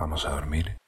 Vamos a dormir.